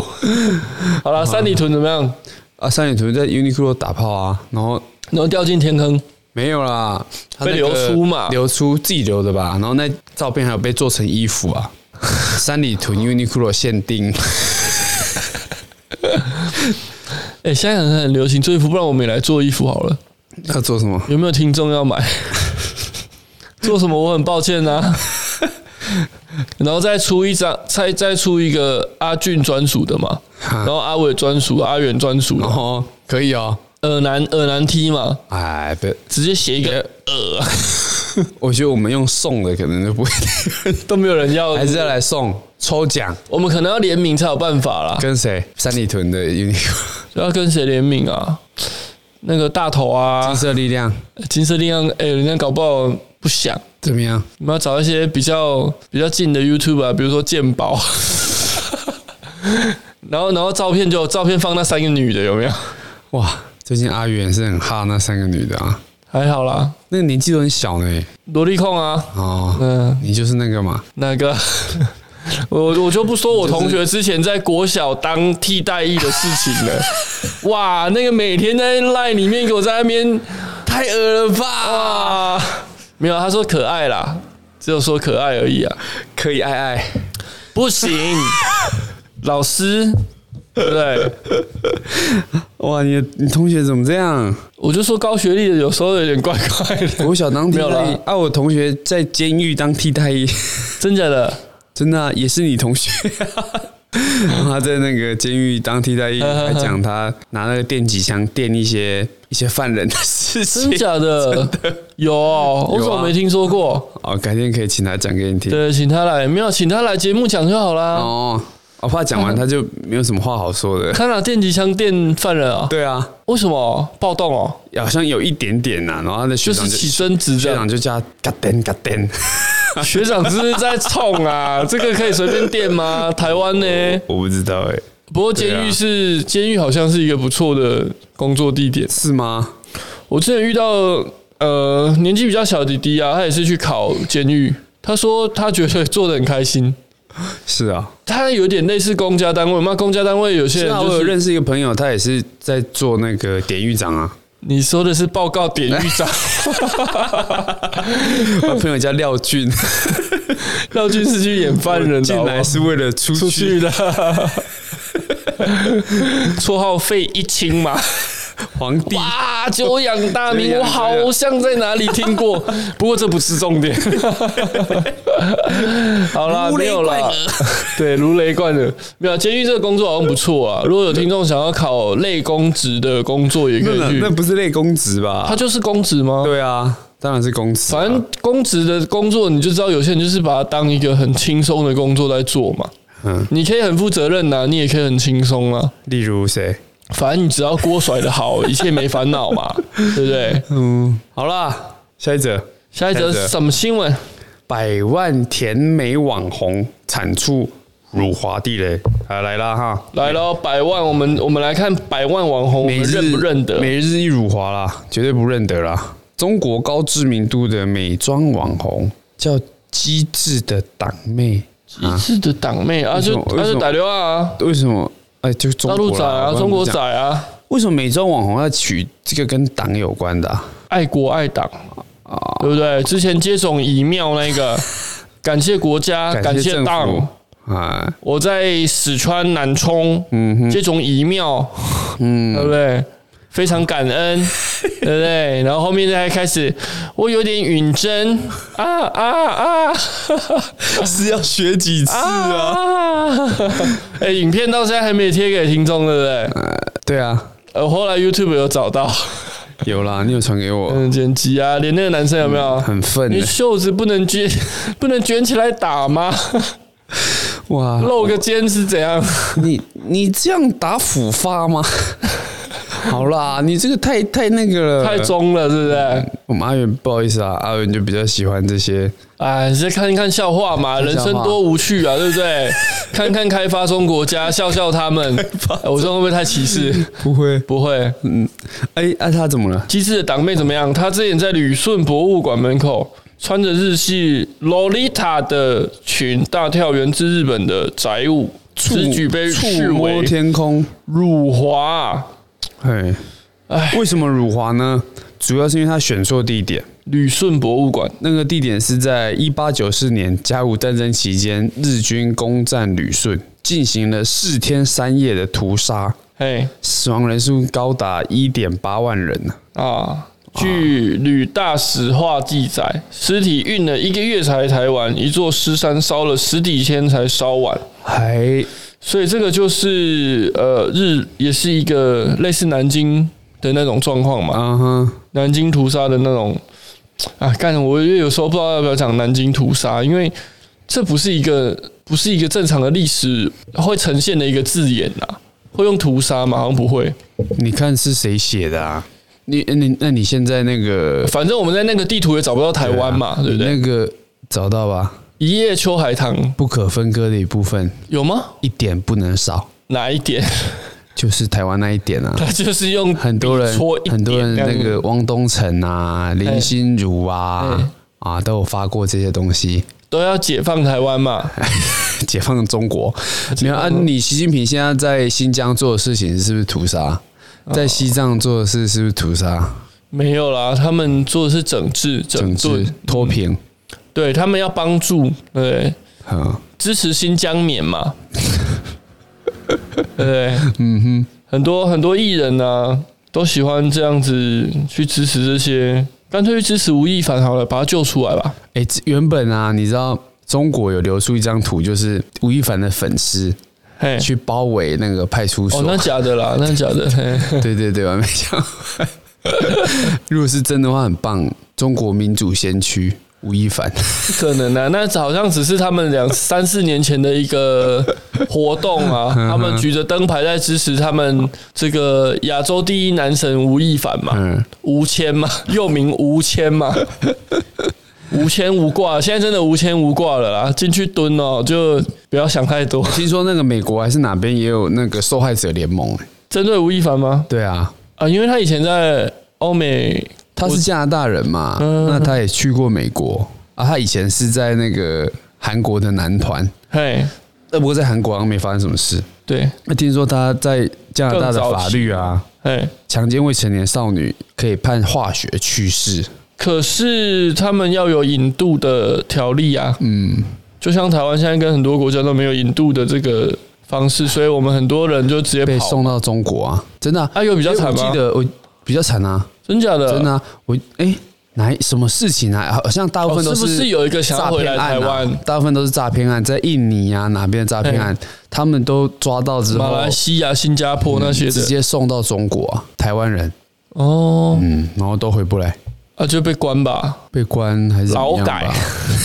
好了，三里屯怎么样？啊，三里屯在 Uniqlo 打炮啊，然后然后掉进天坑。没有啦，被流出嘛，流出自己留的吧？然后那照片还有被做成衣服啊。三里屯 Uniqlo 限定，哎，现在很很流行做衣服，不然我们也来做衣服好了。要做什么？有没有听众要买？做什么？我很抱歉啊。然后再出一张，再再出一个阿俊专属的嘛，然后阿伟专属、阿远专属的，哦，可以哦。耳男耳男 T 嘛，哎，对，直接写一个耳。我觉得我们用送的可能就不会，都没有人要，还是要来送抽奖。我们可能要联名才有办法啦。跟谁？三里屯的 Uniqlo 要跟谁联名啊？那个大头啊，金色力量，金色力量。哎，人家搞不好不想怎么样？我们要找一些比较比较近的 YouTube 啊，比如说鉴宝。然后，然后照片就照片放那三个女的有没有？哇，最近阿元是很哈那三个女的啊。还好啦，那个年纪都很小呢。萝莉控啊，哦，嗯，你就是那个嘛？那个？我我就不说我同学之前在国小当替代役的事情了。哇，那个每天在 LINE 里面给我在那边，太恶了吧？没有，他说可爱啦，只有说可爱而已啊，可以爱爱，不行，老师。对不对？哇，你你同学怎么这样？我就说高学历的有时候有点怪怪的。我小当替代役啊，我同学在监狱当替代役，真假的？真的、啊、也是你同学。他在那个监狱当替代役，还讲他拿那个电击枪电一些一些犯人的事情，真假的？真的有、哦，我怎么没听说过？哦，改天可以请他讲给你听。对，请他来，没有请他来节目讲就好啦。哦。我怕讲完他就没有什么话好说的。他拿电击枪电犯人啊？对啊，为什么暴动哦？好像有一点点呐，然后他的学长就是起争执，学长就叫嘎电嘎电。学长是不是在冲啊？这个可以随便电吗？台湾呢？我不知道哎。不过监狱是监狱，好像是一个不错的工作地点，是吗？我之前遇到呃年纪比较小的弟弟啊，他也是去考监狱，他说他觉得做的很开心。是啊，他有点类似公家单位嘛。公家单位有些人就是，我有认识一个朋友，他也是在做那个典狱长啊。你说的是报告典狱长？我朋友叫廖俊，廖俊是去演犯人的，进来是为了出去，出去的。绰号费一清嘛。皇帝哇，久仰大名，我好像在哪里听过，不过这不是重点。好啦，没有啦，对，如雷贯耳。没有监狱这个工作好像不错啊。如果有听众想要考类公职的工作，也可以去。那不是类公职吧？它就是公职吗？对啊，当然是公职。反正公职的工作，你就知道有些人就是把它当一个很轻松的工作在做嘛。嗯，你可以很负责任呐，你也可以很轻松啊。例如谁？反正你只要锅甩的好，一切没烦恼嘛，对不对？嗯，好啦，下一则，下一则是什么新闻？百万甜美网红产出辱华地雷，啊，来了哈，来了，百万，我们我们来看百万网红，每日认不认得？每日一辱华啦，绝对不认得啦。中国高知名度的美妆网红叫机智的党妹，机智的党妹啊，就啊就打电话啊，为什么？哎，就大陆仔啊，中国仔啊，为什么美妆网红要取这个跟党有关的？爱国爱党啊，对不对？之前接种疫苗那个，感谢国家，感谢党啊！我在四川南充，嗯，接种疫苗，嗯，对不对？非常感恩，对不对？然后后面再开始，我有点晕针啊啊啊！是要学几次啊？哎，影片到现在还没贴给听众，对不对？对啊，呃，后来 YouTube 有找到，有啦，你有传给我。嗯，剪辑啊，连那个男生有没有？很愤，你袖子不能卷，不能卷起来打吗？哇，露个肩是怎样？你你这样打辅发吗？好啦，你这个太太那个了，太中了，是不是？我们阿元不好意思啊，阿元就比较喜欢这些。哎，你再看一看笑话嘛，人生多无趣啊，对不对？看看开发中国家，笑笑他们。我说会不会太歧视？不会，不会。嗯，哎，那他怎么了？机智的党妹怎么样？他之前在旅顺博物馆门口。穿着日系洛丽塔的裙大跳，源自日本的宅舞，此举被视为天空辱华。哎，哎，为什么辱华呢？主要是因为他选错地点。旅顺博物馆那个地点是在一八九四年甲午战争期间，日军攻占旅顺，进行了四天三夜的屠杀。嘿，死亡人数高达一点八万人啊。据《旅大史话》记载，尸体运了一个月才抬完，一座尸山烧了十几天才烧完。还所以这个就是呃日也是一个类似南京的那种状况嘛。嗯哼，南京屠杀的那种啊，干我有时候不知道要不要讲南京屠杀，因为这不是一个不是一个正常的历史会呈现的一个字眼呐。会用屠杀吗？好像不会。你看是谁写的啊？你你那你现在那个，反正我们在那个地图也找不到台湾嘛，对不对？那个找到吧？一叶秋海棠不可分割的一部分，有吗？一点不能少。哪一点？就是台湾那一点啊。他就是用很多人很多人那个汪东城啊、林心如啊啊都有发过这些东西，都要解放台湾嘛，解放中国。你看啊，你习近平现在在新疆做的事情是不是屠杀？在西藏做的事是不是屠杀？没有啦，他们做的是整治、整治、脱贫。嗯、对他们要帮助，对，好支持新疆棉嘛。对，嗯哼，很多很多艺人啊，都喜欢这样子去支持这些，干脆去支持吴亦凡好了，把他救出来吧。哎，原本啊，你知道中国有流出一张图，就是吴亦凡的粉丝。去包围那个派出所？哦，那假的啦，那假的。对对对，我没想。如果是真的话，很棒。中国民主先驱吴亦凡，不 可能啊！那好像只是他们两三四年前的一个活动啊，他们举着灯牌在支持他们这个亚洲第一男神吴亦凡嘛，吴谦嘛，又名吴谦嘛。无牵无挂，现在真的无牵无挂了啦！进去蹲哦，就不要想太多。听说那个美国还是哪边也有那个受害者联盟，针对吴亦凡吗？对啊，啊，因为他以前在欧美，他是加拿大人嘛，那他也去过美国。啊。他以前是在那个韩国的男团，嘿，那不过在韩国好像没发生什么事。对，那听说他在加拿大的法律啊，哎，强奸未成年少女可以判化学去世。可是他们要有引渡的条例啊，嗯，就像台湾现在跟很多国家都没有引渡的这个方式，所以我们很多人就直接被送到中国啊，真的啊，啊有比较惨吗？我记得我比较惨啊，真假的？真的啊，我哎，哪什么事情啊？好像大部分都是、不是有一个想要回来台湾？大部分都是诈骗案，在印尼啊哪边的诈骗案，他们都抓到之后，马来西亚、新加坡那些、嗯、直接送到中国啊，台湾人哦，嗯，然后都回不来。啊，就被关吧，被关还是劳改？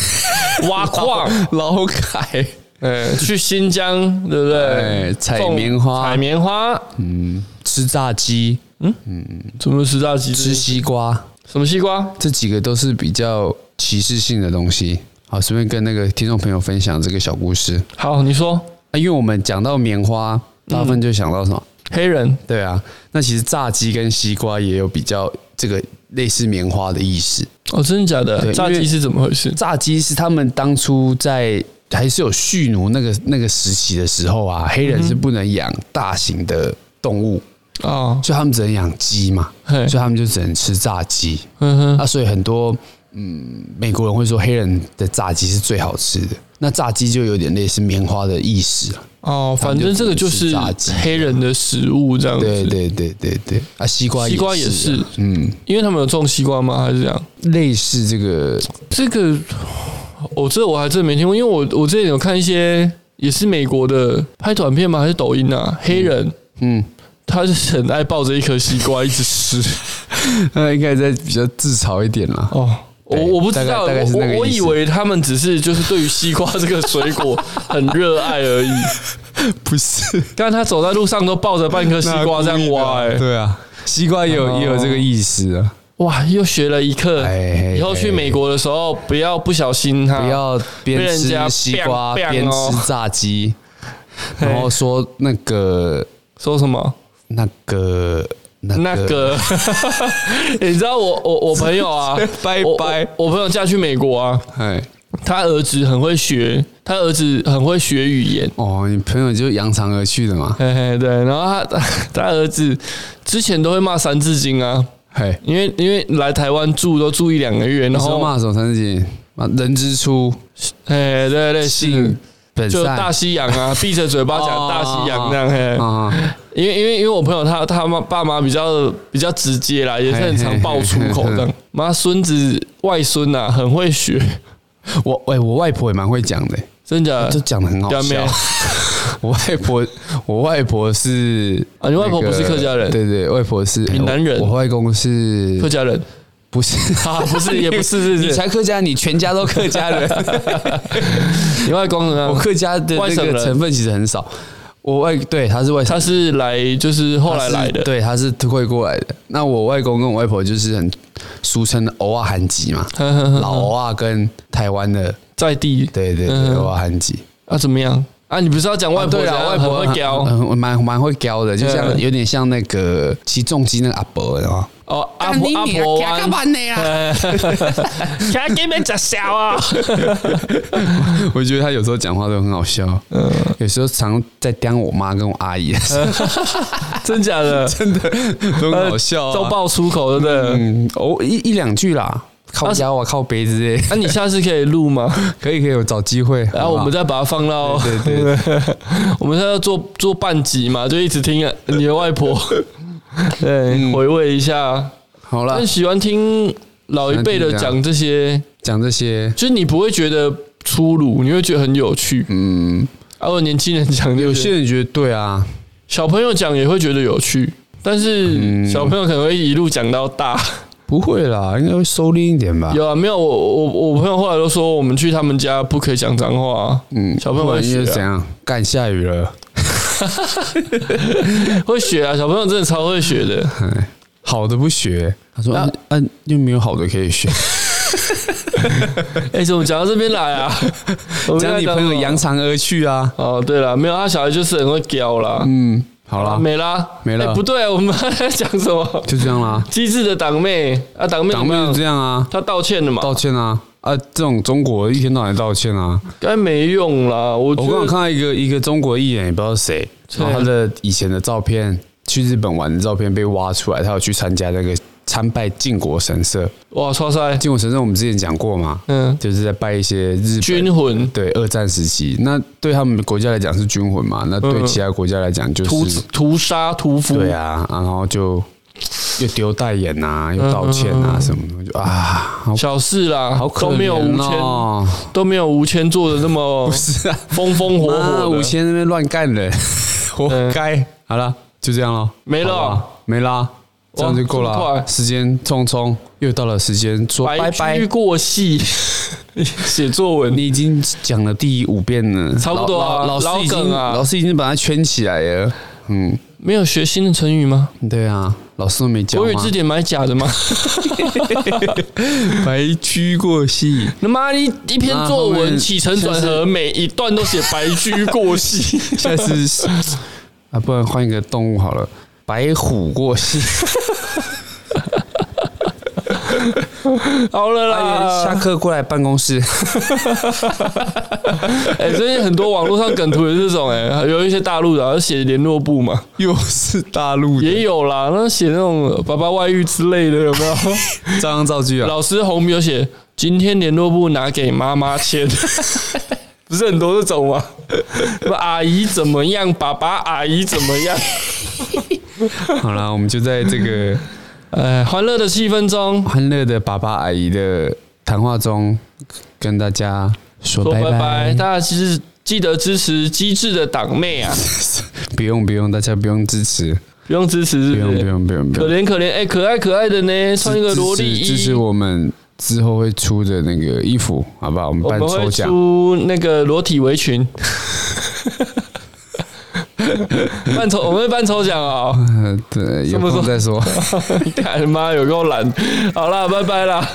挖矿劳改？呃，去新疆对不对？采棉花，采棉花，嗯，吃炸鸡，嗯嗯，怎么吃炸鸡？吃西瓜？什么西瓜？这几个都是比较歧视性的东西。好，顺便跟那个听众朋友分享这个小故事。好，你说。啊，因为我们讲到棉花，大部分就想到什么？黑人。对啊，那其实炸鸡跟西瓜也有比较这个。类似棉花的意思哦，真的假的？炸鸡是怎么回事？炸鸡是他们当初在还是有蓄奴那个那个时期的时候啊，黑人是不能养大型的动物啊，所以他们只能养鸡嘛，所以他们就只能吃炸鸡。嗯哼，啊，所以很多嗯美国人会说黑人的炸鸡是最好吃的。那炸鸡就有点类似棉花的意思了。哦，反正这个就是黑人的食物这样子。对对对对对啊，西瓜，西瓜也是，嗯，因为他们有种西瓜吗？还是这样？类似这个这个，我这我还真没听过，因为我我之前有看一些也是美国的拍短片吗？还是抖音啊？黑人，嗯，他是很爱抱着一颗西瓜一直吃，那应该在比较自嘲一点啦。哦。我我不知道，我我以为他们只是就是对于西瓜这个水果很热爱而已，不是？刚才他走在路上都抱着半颗西瓜这样挖，哎，对啊，西瓜也有也有这个意思啊。哇，又学了一课。以后去美国的时候，不要不小心哈，不要边吃西瓜边吃炸鸡，然后说那个说什么那个。那个，那个、你知道我我我朋友啊，拜拜，我朋友嫁去美国啊，他儿子很会学，他儿子很会学语言。哦，你朋友就扬长而去的嘛？嘿嘿，对。然后他 他儿子之前都会骂三字经啊，嘿，因为因为来台湾住都住一两个月，然后骂什么三字经？人之初，哎，对对，性本。就大西洋啊，闭着嘴巴讲大西洋这样嘿，因为因为因为我朋友他他妈爸妈比较比较直接啦，也是很常爆粗口的。妈孙子外孙呐很会学，我哎我外婆也蛮会讲的，真的，就讲的很好笑。我外婆我外婆是啊，你外婆不是客家人，对对，外婆是闽南人，我外公是客家人。不是 啊，不是，也不是，是 你才客家，你全家都客家人。你外公呢？我客家的那个成分其实很少。我外对他是外，他是来就是后来来的，对，他是会过来的。那我外公跟我外婆就是很俗称的欧亚韩籍嘛，老欧啊跟台湾的在地，对对对，欧亚韩籍。啊，怎么样？啊，你不是要讲外婆啊？外婆会教，蛮蛮会教的，就像有点像那个骑重机那个阿伯，然后。哦，阿婆阿婆玩，看给你们笑啊！我觉得他有时候讲话都很好笑，嗯，有时候常在刁我妈跟我阿姨，真假的，真的都很好笑，都爆粗口，对不对？嗯，哦，一一两句啦，靠家我靠杯子。哎，那你下次可以录吗？可以可以，我找机会，然后我们再把它放到，对对对，我们现在要做做半集嘛，就一直听你的外婆。对，回味一下，好了。很喜欢听老一辈的讲这些，讲这些，就是你不会觉得粗鲁，你会觉得很有趣。嗯，然后年轻人讲，有些人觉得对啊，小朋友讲也会觉得有趣，但是小朋友可能会一路讲到大，不会啦，应该会收敛一点吧。有啊，没有，我我我朋友后来都说，我们去他们家不可以讲脏话。嗯，小朋友会学怎样？干下雨了。会学啊，小朋友真的超会学的。好的不学，他说：“啊啊，又没有好的可以学。”哎，怎么讲到这边来啊？讲你朋友扬长而去啊？哦，对了，没有，他小孩就是很会教啦。嗯，好了，没啦，没了。不对，我们在讲什么？就这样啦。机智的党妹啊，党妹，党妹就这样啊。她道歉了嘛？道歉啊。啊，这种中国一天到晚道歉啊，该没用啦。我我刚刚看到一个一个中国艺人，也不知道谁，然后他的以前的照片，去日本玩的照片被挖出来，他有去参加那个参拜靖国神社。哇，超帅！靖国神社我们之前讲过嘛，嗯，就是在拜一些日军魂，对，二战时期，那对他们国家来讲是军魂嘛，那对其他国家来讲就是屠屠杀屠夫，对啊，然后就。又丢代言呐，又道歉啊，什么的，就啊，小事啦，好可怜哦，都没有吴谦，都没有吴谦做的那么不是啊，风风火火。吴谦那边乱干人，活该。好了，就这样了，没了，没啦，这样就够了。时间匆匆，又到了时间说拜拜。过隙，写作文，你已经讲了第五遍了，差不多啊。老师已经，老师已经把它圈起来了。嗯，没有学新的成语吗？对啊。老师都没教吗？国语字典买假的吗？白驹过隙，他妈一一篇作文起承转合，每一段都写白驹过隙。现在是啊，不然换一个动物好了，白虎过隙。好了啦，下课过来办公室。哎，最近很多网络上梗图也是这种，哎，有一些大陆的写联络簿嘛，又是大陆的，也有啦，那写那种爸爸外遇之类的，有没有？照样造句啊。老师红笔有写，今天联络簿拿给妈妈签，不是很多这种吗？阿姨怎么样？爸爸阿姨怎么样？好了，我们就在这个。呃，欢乐的气氛中，欢乐的爸爸阿姨的谈话中，跟大家说拜拜，拜拜。大家其实记得支持机智的党妹啊！不用不用，大家不用支持，不用支持是不是，不用不用不用，可怜可怜，哎，可爱可爱的呢，穿一个萝莉衣，支持我们之后会出的那个衣服，好不好？我们办抽奖，出那个裸体围裙。办抽，我们会办抽奖哦。对，有空再说。干妈有够懒。好啦，拜拜啦。